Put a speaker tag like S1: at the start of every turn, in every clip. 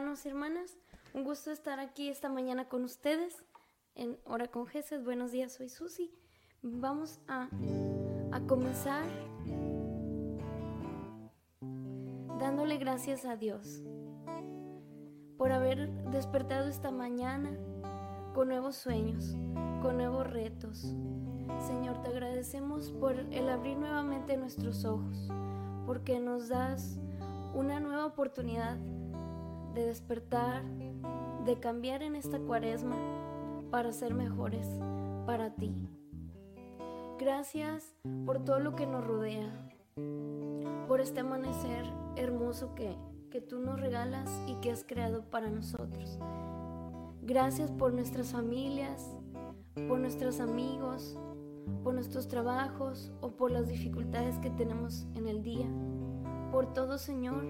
S1: Hermanos y hermanas. Un gusto estar aquí esta mañana con ustedes en Hora con Jesús. Buenos días, soy Susi. Vamos a, a comenzar dándole gracias a Dios por haber despertado esta mañana con nuevos sueños, con nuevos retos. Señor, te agradecemos por el abrir nuevamente nuestros ojos, porque nos das una nueva oportunidad de despertar, de cambiar en esta cuaresma para ser mejores para ti. Gracias por todo lo que nos rodea, por este amanecer hermoso que, que tú nos regalas y que has creado para nosotros. Gracias por nuestras familias, por nuestros amigos, por nuestros trabajos o por las dificultades que tenemos en el día. Por todo, Señor,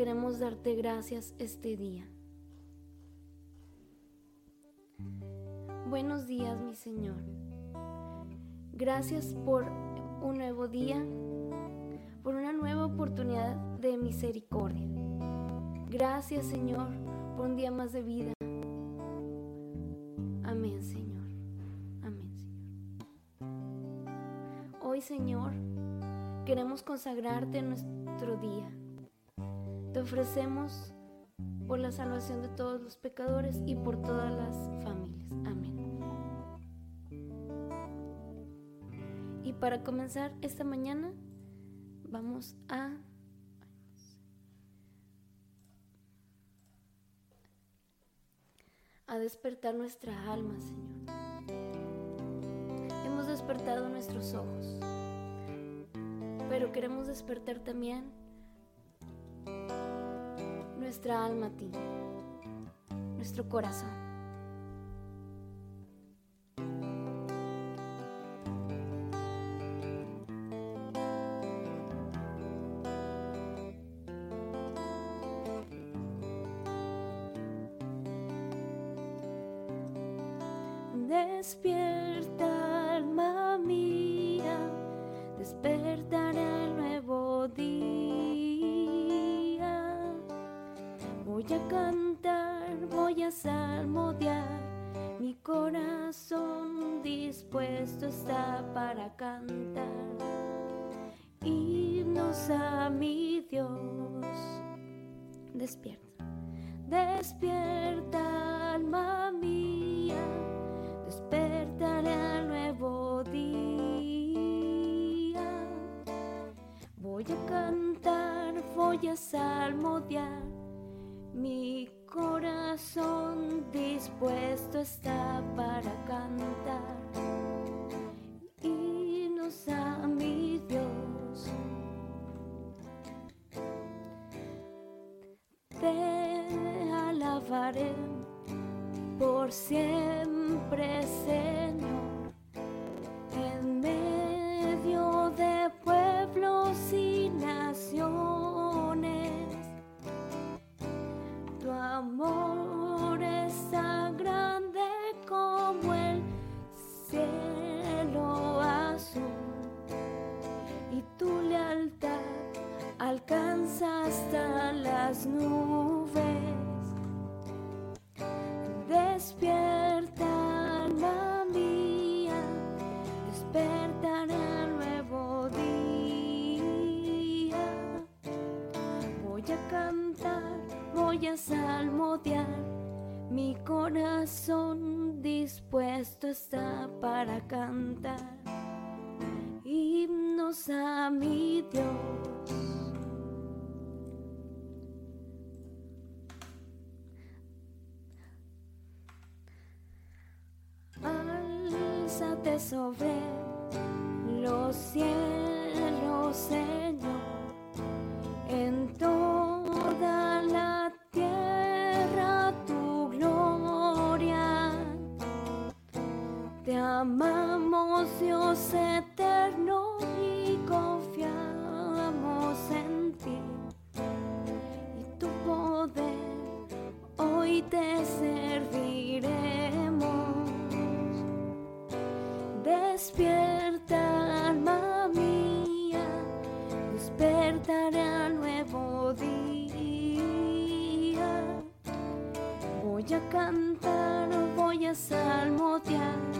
S1: queremos darte gracias este día. Buenos días, mi Señor. Gracias por un nuevo día, por una nueva oportunidad de misericordia. Gracias, Señor, por un día más de vida. Amén, Señor. Amén, Señor. Hoy, Señor, queremos consagrarte nuestro día. Te ofrecemos por la salvación de todos los pecadores y por todas las familias. Amén. Y para comenzar esta mañana, vamos a a despertar nuestra alma, Señor. Hemos despertado nuestros ojos pero queremos despertar también nuestra alma a ti, nuestro corazón. Himnos a mi Dios. Despierta, despierta, alma mía, despertaré al nuevo día. Voy a cantar, voy a salmodiar, mi corazón dispuesto está para cantar. Himnos a mi las nubes. Despierta, alma mía, despertaré al nuevo día. Voy a cantar, voy a salmodiar, mi corazón dispuesto está para cantar. Himnos a mi Dios. Confiamos, Dios eterno, y confiamos en ti. Y tu poder, hoy te serviremos. Despierta, alma mía, despertará nuevo día. Voy a cantar, voy a salmodiar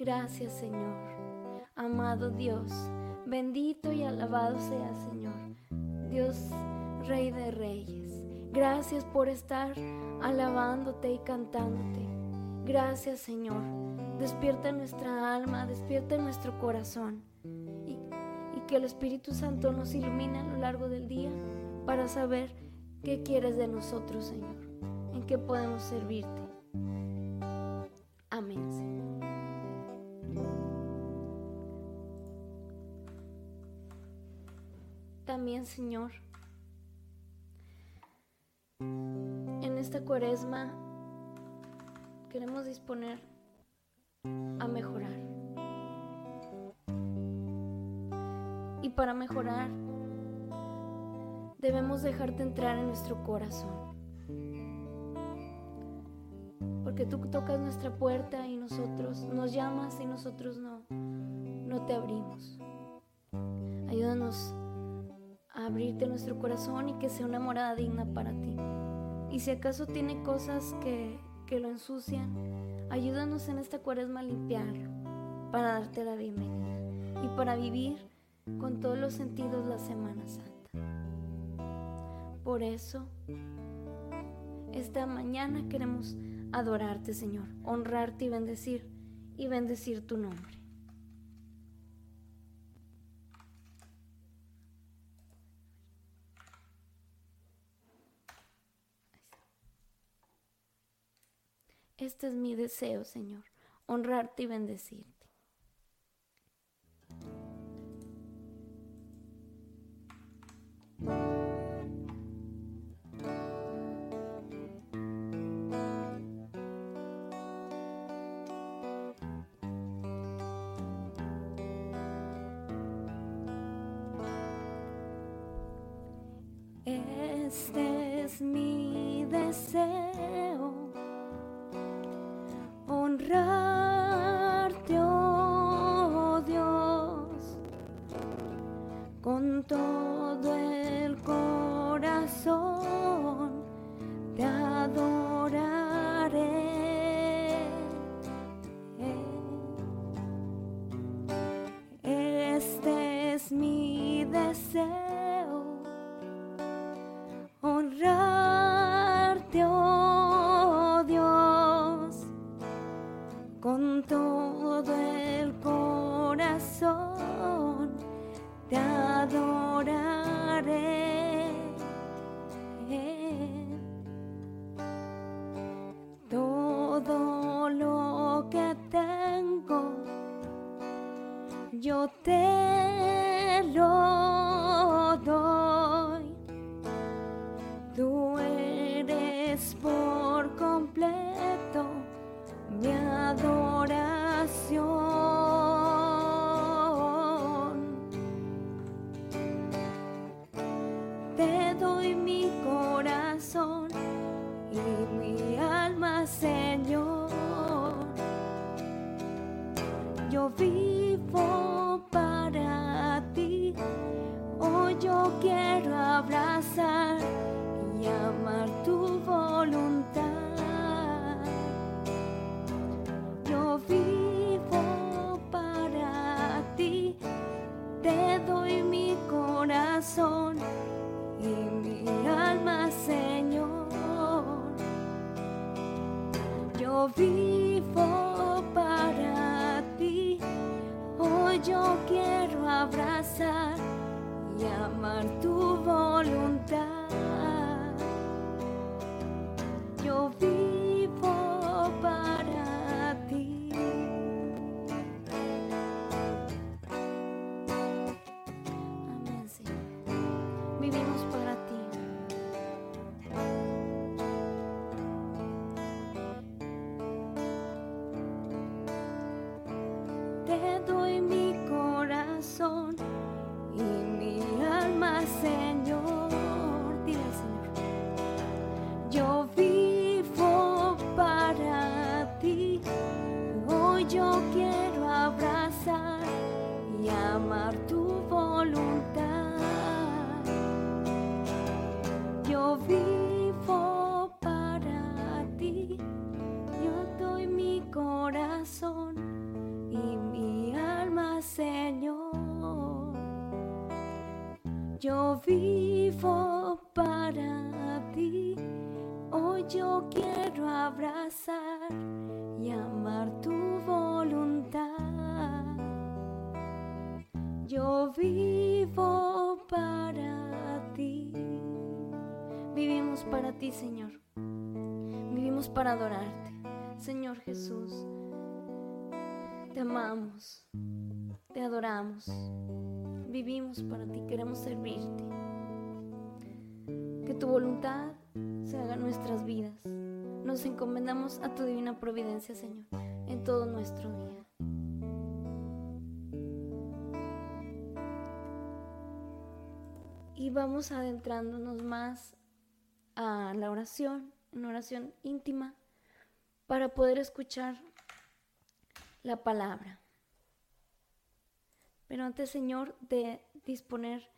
S1: Gracias Señor, amado Dios, bendito y alabado sea Señor, Dios Rey de Reyes. Gracias por estar alabándote y cantándote. Gracias Señor, despierta nuestra alma, despierta nuestro corazón y, y que el Espíritu Santo nos ilumine a lo largo del día para saber qué quieres de nosotros Señor, en qué podemos servirte. Señor, en esta cuaresma queremos disponer a mejorar. Y para mejorar, debemos dejarte entrar en nuestro corazón. Porque tú tocas nuestra puerta y nosotros nos llamas y nosotros no, no te abrimos. Ayúdanos abrirte nuestro corazón y que sea una morada digna para ti. Y si acaso tiene cosas que, que lo ensucian, ayúdanos en esta cuaresma a limpiarlo, para darte la bienvenida y para vivir con todos los sentidos la Semana Santa. Por eso, esta mañana queremos adorarte, Señor, honrarte y bendecir, y bendecir tu nombre. Este es mi deseo, Señor, honrarte y bendecirte. Este es mi deseo honrarte, Yo te doy Yo vivo para ti. Hoy yo quiero abrazar y amar tu voluntad. Yo vivo para ti. Vivimos para ti, Señor. Vivimos para adorarte. Señor Jesús, te amamos, te adoramos. Vivimos para ti, queremos servirte. Que tu voluntad se haga en nuestras vidas. Nos encomendamos a tu divina providencia, Señor, en todo nuestro día. Y vamos adentrándonos más a la oración, una oración íntima, para poder escuchar la palabra. Pero antes, Señor, de disponer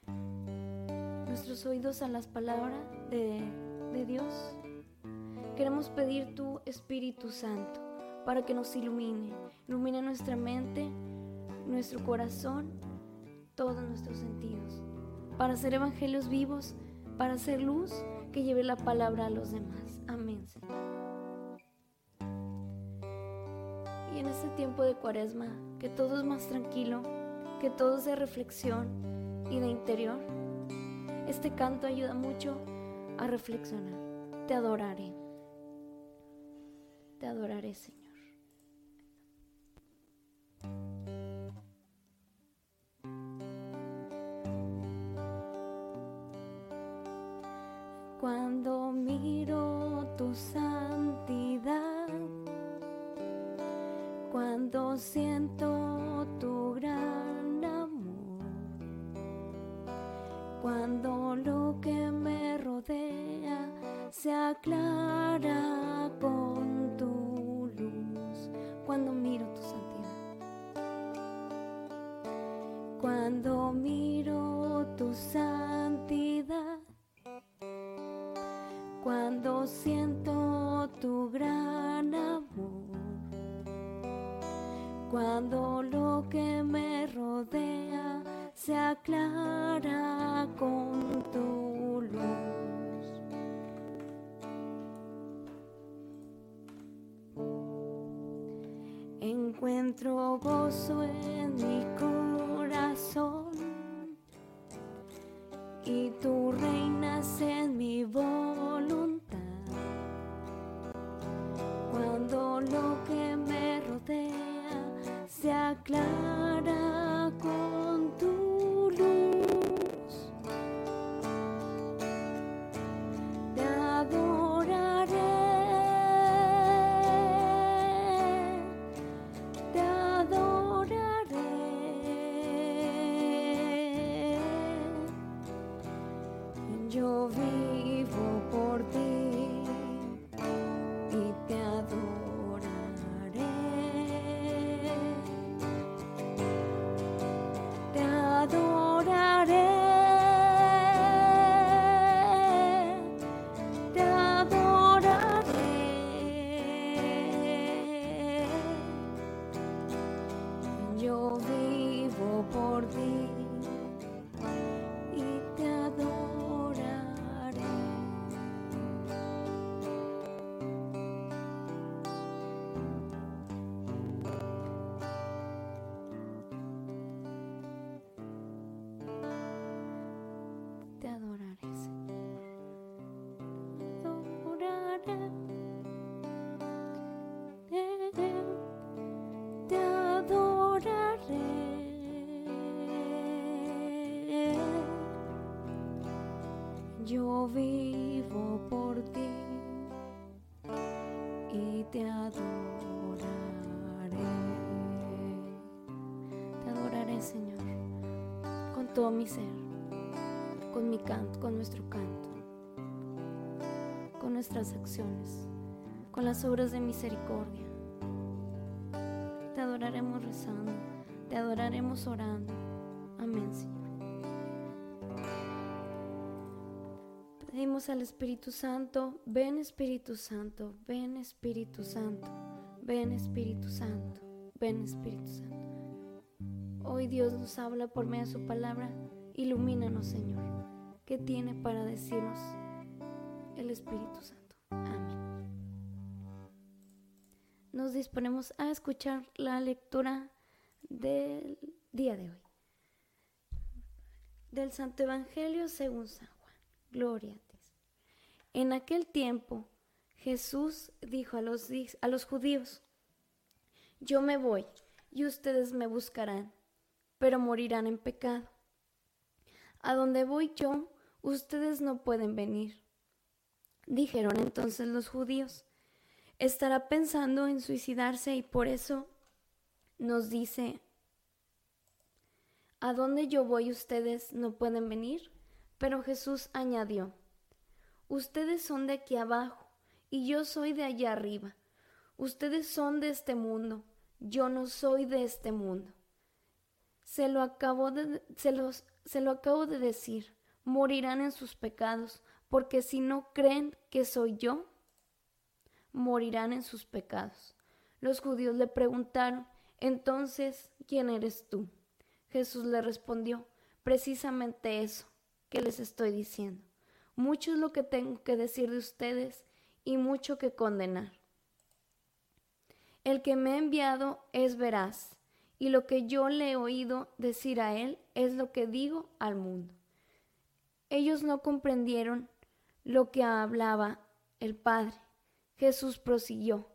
S1: nuestros oídos a las palabras de, de Dios, queremos pedir tu Espíritu Santo para que nos ilumine, ilumine nuestra mente, nuestro corazón, todos nuestros sentidos, para ser evangelios vivos, para ser luz que lleve la palabra a los demás. Amén, Señor. Y en este tiempo de cuaresma, que todo es más tranquilo, que todo es de reflexión y de interior, este canto ayuda mucho a reflexionar. Te adoraré. Te adoraré, Señor. Cuando miro tu santidad, cuando siento tu Encuentro gozo en mi corazón. Y tú reinas en Yo vivo por ti y te adoraré. Te adoraré, Señor, con todo mi ser, con mi canto, con nuestro canto, con nuestras acciones, con las obras de misericordia. Te adoraremos rezando, te adoraremos orando. Amén, Señor. Pedimos al Espíritu Santo, ven Espíritu Santo, ven Espíritu Santo, ven Espíritu Santo, ven Espíritu Santo. Hoy Dios nos habla por medio de su palabra, ilumínanos Señor. ¿Qué tiene para decirnos el Espíritu Santo? Amén. Nos disponemos a escuchar la lectura del día de hoy. Del Santo Evangelio según San Gloria a ti. En aquel tiempo Jesús dijo a los, a los judíos, yo me voy y ustedes me buscarán, pero morirán en pecado. A donde voy yo, ustedes no pueden venir. Dijeron entonces los judíos, estará pensando en suicidarse y por eso nos dice, ¿a dónde yo voy ustedes no pueden venir? Pero Jesús añadió, ustedes son de aquí abajo y yo soy de allá arriba. Ustedes son de este mundo, yo no soy de este mundo. Se lo acabo de, se se lo acabo de decir, morirán en sus pecados, porque si no creen que soy yo, morirán en sus pecados. Los judíos le preguntaron, entonces, ¿quién eres tú? Jesús le respondió, precisamente eso que les estoy diciendo. Mucho es lo que tengo que decir de ustedes y mucho que condenar. El que me ha enviado es veraz, y lo que yo le he oído decir a él es lo que digo al mundo. Ellos no comprendieron lo que hablaba el Padre. Jesús prosiguió,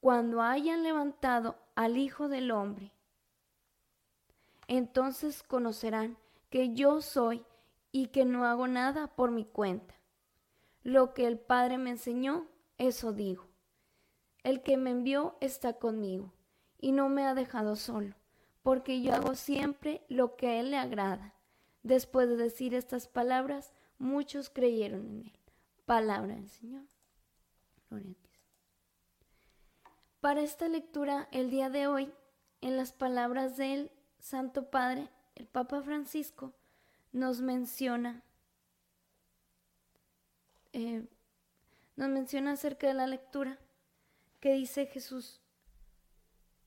S1: cuando hayan levantado al Hijo del Hombre, entonces conocerán que yo soy y que no hago nada por mi cuenta. Lo que el Padre me enseñó, eso digo. El que me envió está conmigo y no me ha dejado solo, porque yo hago siempre lo que a Él le agrada. Después de decir estas palabras, muchos creyeron en Él. Palabra del Señor. Para esta lectura, el día de hoy, en las palabras del Santo Padre, el Papa Francisco, nos menciona, eh, nos menciona acerca de la lectura que dice Jesús,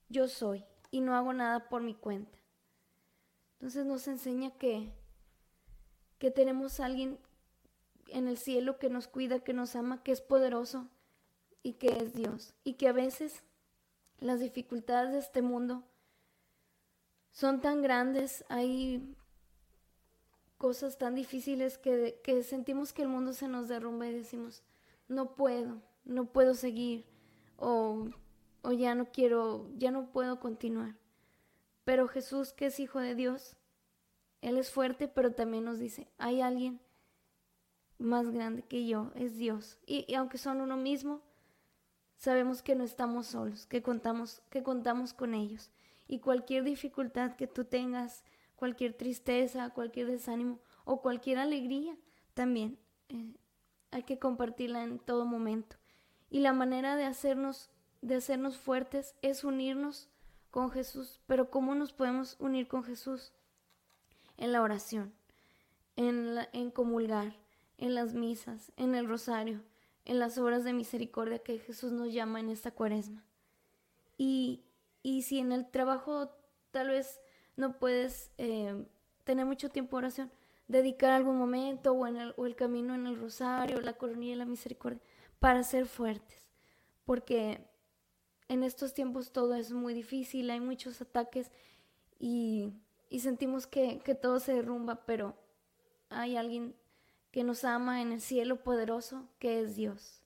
S1: yo soy y no hago nada por mi cuenta. Entonces nos enseña que, que tenemos a alguien en el cielo que nos cuida, que nos ama, que es poderoso y que es Dios. Y que a veces las dificultades de este mundo son tan grandes, hay cosas tan difíciles que, sentimos que el mundo se nos derrumba y decimos, no puedo, no puedo seguir o, o ya no quiero, ya no puedo continuar. Pero Jesús, que es hijo de Dios, Él es fuerte, pero también nos dice, hay alguien más grande que yo, es Dios. Y, y, aunque son uno mismo, sabemos que no estamos solos, que contamos, que contamos con ellos. Y cualquier dificultad que tú tengas, cualquier tristeza, cualquier desánimo o cualquier alegría también. Eh, hay que compartirla en todo momento. Y la manera de hacernos, de hacernos fuertes es unirnos con Jesús. Pero ¿cómo nos podemos unir con Jesús? En la oración, en, en comulgar, en las misas, en el rosario, en las obras de misericordia que Jesús nos llama en esta cuaresma. Y, y si en el trabajo tal vez no puedes eh, tener mucho tiempo de oración, dedicar algún momento o, en el, o el camino en el rosario, la coronilla de la misericordia, para ser fuertes, porque en estos tiempos todo es muy difícil, hay muchos ataques y, y sentimos que, que todo se derrumba, pero hay alguien que nos ama en el cielo poderoso, que es Dios.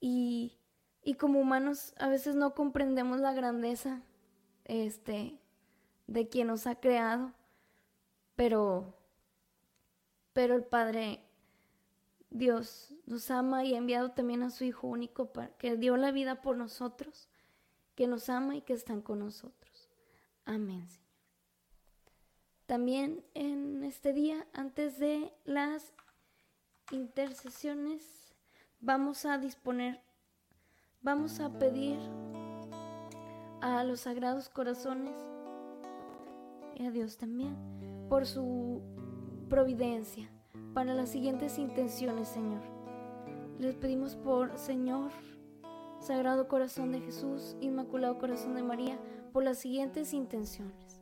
S1: Y, y como humanos a veces no comprendemos la grandeza este, de quien nos ha creado, pero, pero el Padre Dios nos ama y ha enviado también a su Hijo único que dio la vida por nosotros, que nos ama y que están con nosotros. Amén, Señor. También en este día, antes de las intercesiones, vamos a disponer, vamos a pedir a los sagrados corazones y a Dios también por su providencia para las siguientes intenciones, Señor. Les pedimos por Señor, Sagrado Corazón de Jesús, Inmaculado Corazón de María, por las siguientes intenciones.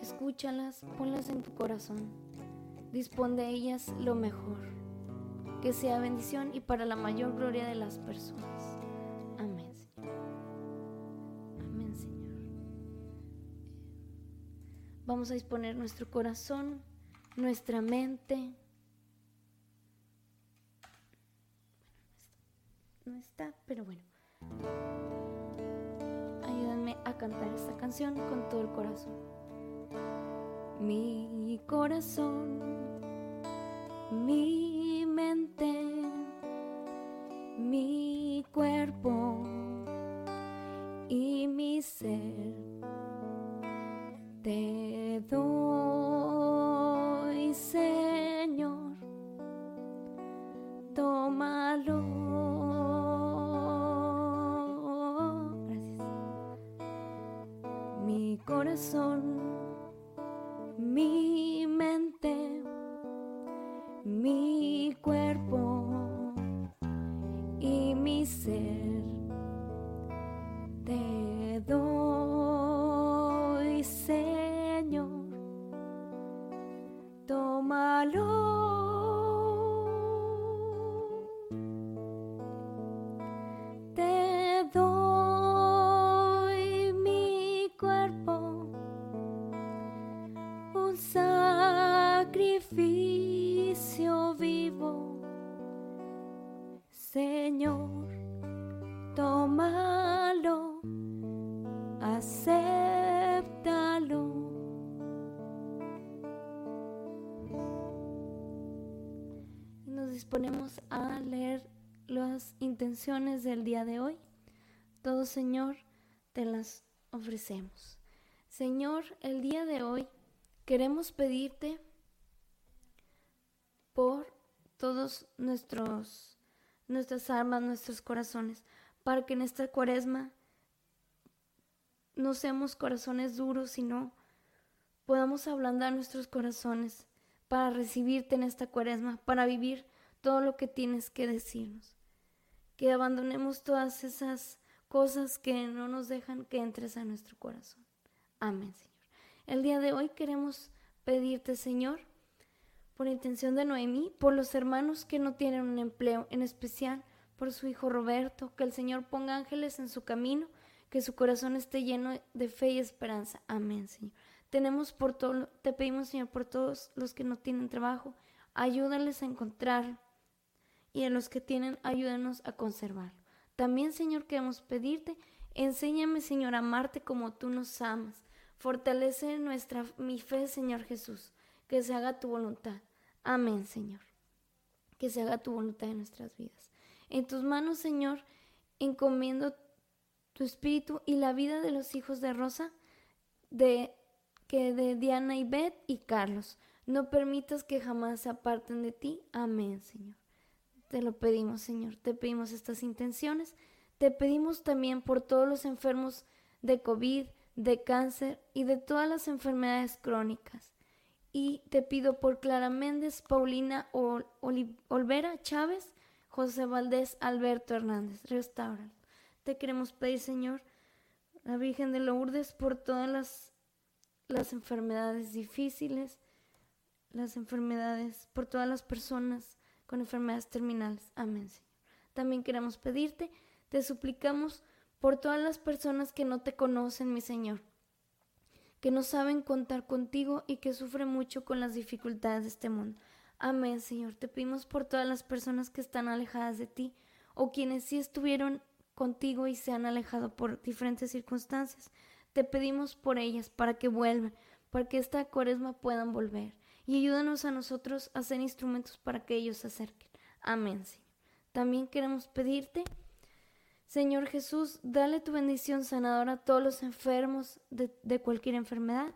S1: Escúchalas, ponlas en tu corazón. Dispón de ellas lo mejor. Que sea bendición y para la mayor gloria de las personas. Vamos a disponer nuestro corazón, nuestra mente. No está, pero bueno. Ayúdenme a cantar esta canción con todo el corazón mi corazón, mi mente, disponemos a leer las intenciones del día de hoy. Todo Señor, te las ofrecemos. Señor, el día de hoy queremos pedirte por todos nuestros nuestras almas, nuestros corazones, para que en esta cuaresma no seamos corazones duros, sino podamos ablandar nuestros corazones para recibirte en esta cuaresma, para vivir todo lo que tienes que decirnos. Que abandonemos todas esas cosas que no nos dejan que entres a nuestro corazón. Amén, Señor. El día de hoy queremos pedirte, Señor, por intención de Noemí, por los hermanos que no tienen un empleo, en especial por su hijo Roberto, que el Señor ponga ángeles en su camino, que su corazón esté lleno de fe y esperanza. Amén, Señor. Tenemos por todo, te pedimos, Señor, por todos los que no tienen trabajo, ayúdales a encontrar y a los que tienen, ayúdanos a conservarlo. También, Señor, queremos pedirte, enséñame, Señor, a amarte como tú nos amas. Fortalece nuestra mi fe, Señor Jesús, que se haga tu voluntad. Amén, Señor. Que se haga tu voluntad en nuestras vidas. En tus manos, Señor, encomiendo tu espíritu y la vida de los hijos de Rosa, de que de Diana y Beth y Carlos. No permitas que jamás se aparten de ti. Amén, Señor. Te lo pedimos, Señor. Te pedimos estas intenciones. Te pedimos también por todos los enfermos de COVID, de cáncer y de todas las enfermedades crónicas. Y te pido por Clara Méndez, Paulina Olvera Chávez, José Valdés, Alberto Hernández. Restaura. Te queremos pedir, Señor, la Virgen de Lourdes, por todas las, las enfermedades difíciles, las enfermedades, por todas las personas con enfermedades terminales. Amén, Señor. También queremos pedirte, te suplicamos por todas las personas que no te conocen, mi Señor, que no saben contar contigo y que sufren mucho con las dificultades de este mundo. Amén, Señor. Te pedimos por todas las personas que están alejadas de ti o quienes sí estuvieron contigo y se han alejado por diferentes circunstancias. Te pedimos por ellas para que vuelvan, para que esta cuaresma puedan volver y ayúdanos a nosotros a ser instrumentos para que ellos se acerquen. Amén, Señor. También queremos pedirte, Señor Jesús, dale tu bendición sanadora a todos los enfermos de, cualquier enfermedad.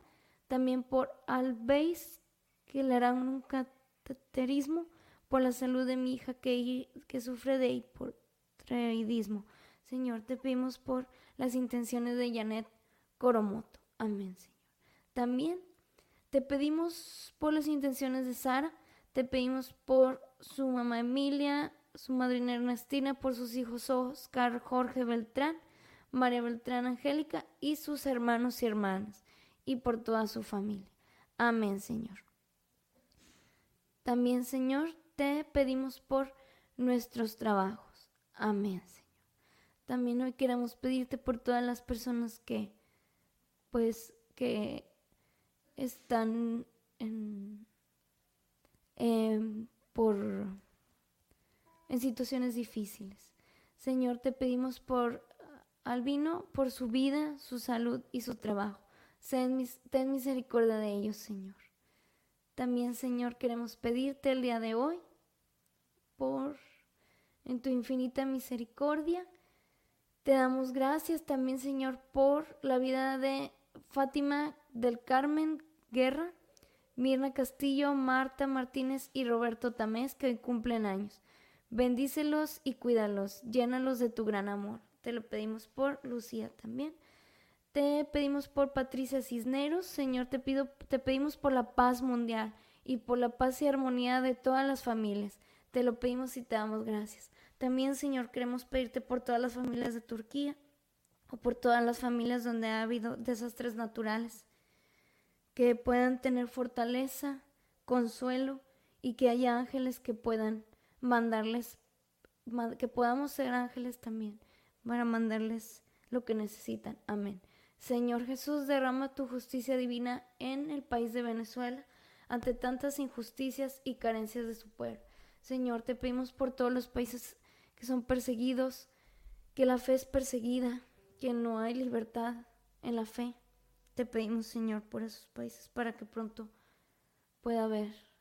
S1: también por Albeis, que le harán un cateterismo, por la salud de mi hija que, que sufre de hipotiroidismo. Señor, te pedimos por las intenciones de Janet Coromoto. Amén, Señor. También te pedimos por las intenciones de Sara, te pedimos por su mamá Emilia, su madrina Ernestina, por sus hijos Oscar, Jorge Beltrán, María Beltrán Angélica y sus hermanos y hermanas, y por toda su familia. Amén, Señor. También, Señor, te pedimos por nuestros trabajos. Amén, Señor. También hoy queremos pedirte por todas las personas que, pues, que están en, por, en situaciones difíciles. Señor, te pedimos por Albino, por su vida, su salud y su trabajo. ten misericordia de ellos, Señor. También, Señor, queremos pedirte el día de hoy por, en tu infinita misericordia, te damos gracias también, Señor, por la vida de Fátima del Carmen Guerra, Mirna Castillo, Marta Martínez y Roberto Tamés, que hoy cumplen años. Bendícelos y cuídalos, llénalos de tu gran amor. Te lo pedimos por Lucía también. Te pedimos por Patricia Cisneros, Señor, te pido, te pedimos por la paz mundial y por la paz y armonía de todas las familias. Te lo pedimos y te damos gracias. También, Señor, queremos pedirte por todas las familias de Turquía o por todas las familias donde ha habido desastres naturales, que puedan tener fortaleza, consuelo y que haya ángeles que puedan mandarles, que podamos ser ángeles también para mandarles lo que necesitan. Amén. Señor Jesús, derrama tu justicia divina en el país de Venezuela ante tantas injusticias y carencias de su pueblo. Señor, te pedimos por todos los países que son perseguidos, que la fe es perseguida, que no hay libertad en la fe. Te pedimos, Señor, por esos países para que pronto pueda haber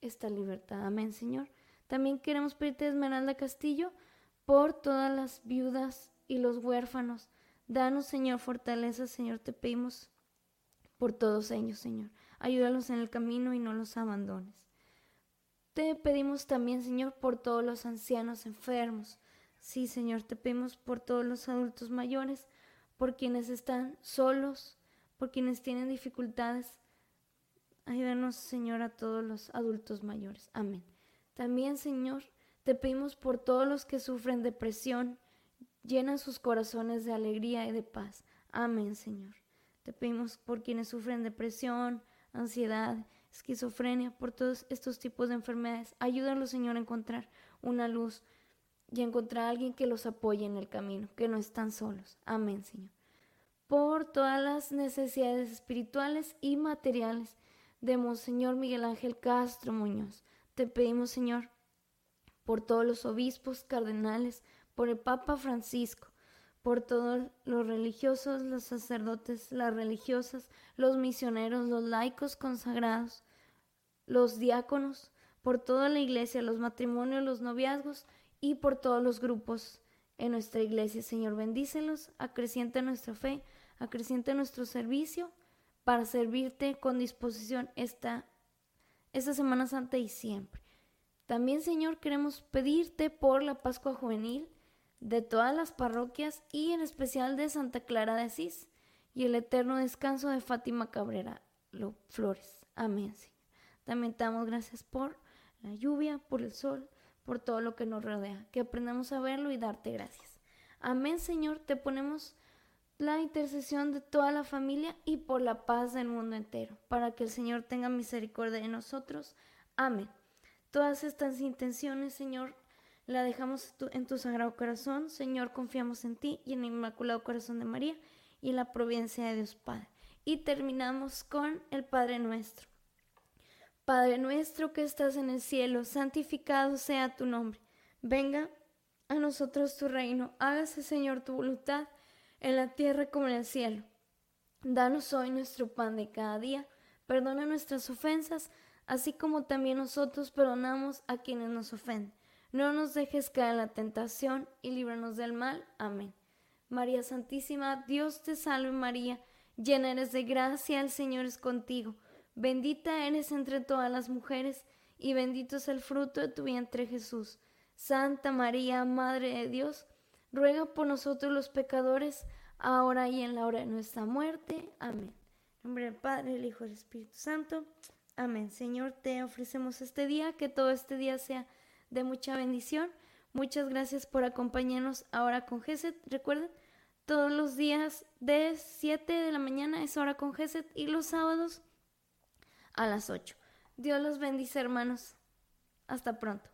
S1: esta libertad. Amén, Señor. También queremos pedirte, Esmeralda Castillo, por todas las viudas y los huérfanos. Danos, Señor, fortaleza, Señor, te pedimos por todos ellos, Señor. Ayúdalos en el camino y no los abandones. Te pedimos también, Señor, por todos los ancianos enfermos. Sí, Señor, te pedimos por todos los adultos mayores, por quienes están solos, por quienes tienen dificultades. Ayúdanos, Señor, a todos los adultos mayores. Amén. También, Señor, te pedimos por todos los que sufren depresión. Llena sus corazones de alegría y de paz. Amén, Señor. Te pedimos por quienes sufren depresión, ansiedad esquizofrenia, por todos estos tipos de enfermedades. Ayúdalos, Señor, a encontrar una luz y a encontrar a alguien que los apoye en el camino, que no están solos. Amén, Señor. Por todas las necesidades espirituales y materiales de Monseñor Miguel Ángel Castro Muñoz. Te pedimos, Señor, por todos los obispos, cardenales, por el Papa Francisco, por todos los religiosos, los sacerdotes, las religiosas, los misioneros, los laicos consagrados, los diáconos, por toda la iglesia, los matrimonios, los noviazgos y por todos los grupos en nuestra iglesia. Señor, bendícelos, acrecienta nuestra fe, acrecienta nuestro servicio para servirte con disposición esta, esta Semana Santa y siempre. También, Señor, queremos pedirte por la Pascua Juvenil de todas las parroquias y en especial de Santa Clara de Asís y el eterno descanso de Fátima Cabrera Flores. Amén, Señor. También te damos gracias por la lluvia, por el sol, por todo lo que nos rodea. Que aprendamos a verlo y darte gracias. Amén, Señor. Te ponemos la intercesión de toda la familia y por la paz del mundo entero, para que el Señor tenga misericordia de nosotros. Amén. Todas estas intenciones, Señor, la dejamos en tu sagrado corazón. Señor, confiamos en ti y en el inmaculado corazón de María y en la providencia de Dios Padre. Y terminamos con el Padre nuestro. Padre nuestro que estás en el cielo, santificado sea tu nombre. Venga a nosotros tu reino. Hágase, Señor, tu voluntad en la tierra como en el cielo. Danos hoy nuestro pan de cada día. Perdona nuestras ofensas, así como también nosotros perdonamos a quienes nos ofenden no nos dejes caer en la tentación y líbranos del mal. Amén. María Santísima, Dios te salve María, llena eres de gracia, el Señor es contigo. Bendita eres entre todas las mujeres, y bendito es el fruto de tu vientre Jesús. Santa María, Madre de Dios, ruega por nosotros los pecadores, ahora y en la hora de nuestra muerte. Amén. En nombre del Padre, del Hijo y del Espíritu Santo. Amén. Señor, te ofrecemos este día, que todo este día sea de mucha bendición. Muchas gracias por acompañarnos ahora con Geset. Recuerden, todos los días de 7 de la mañana es hora con Geset y los sábados a las 8. Dios los bendice, hermanos. Hasta pronto.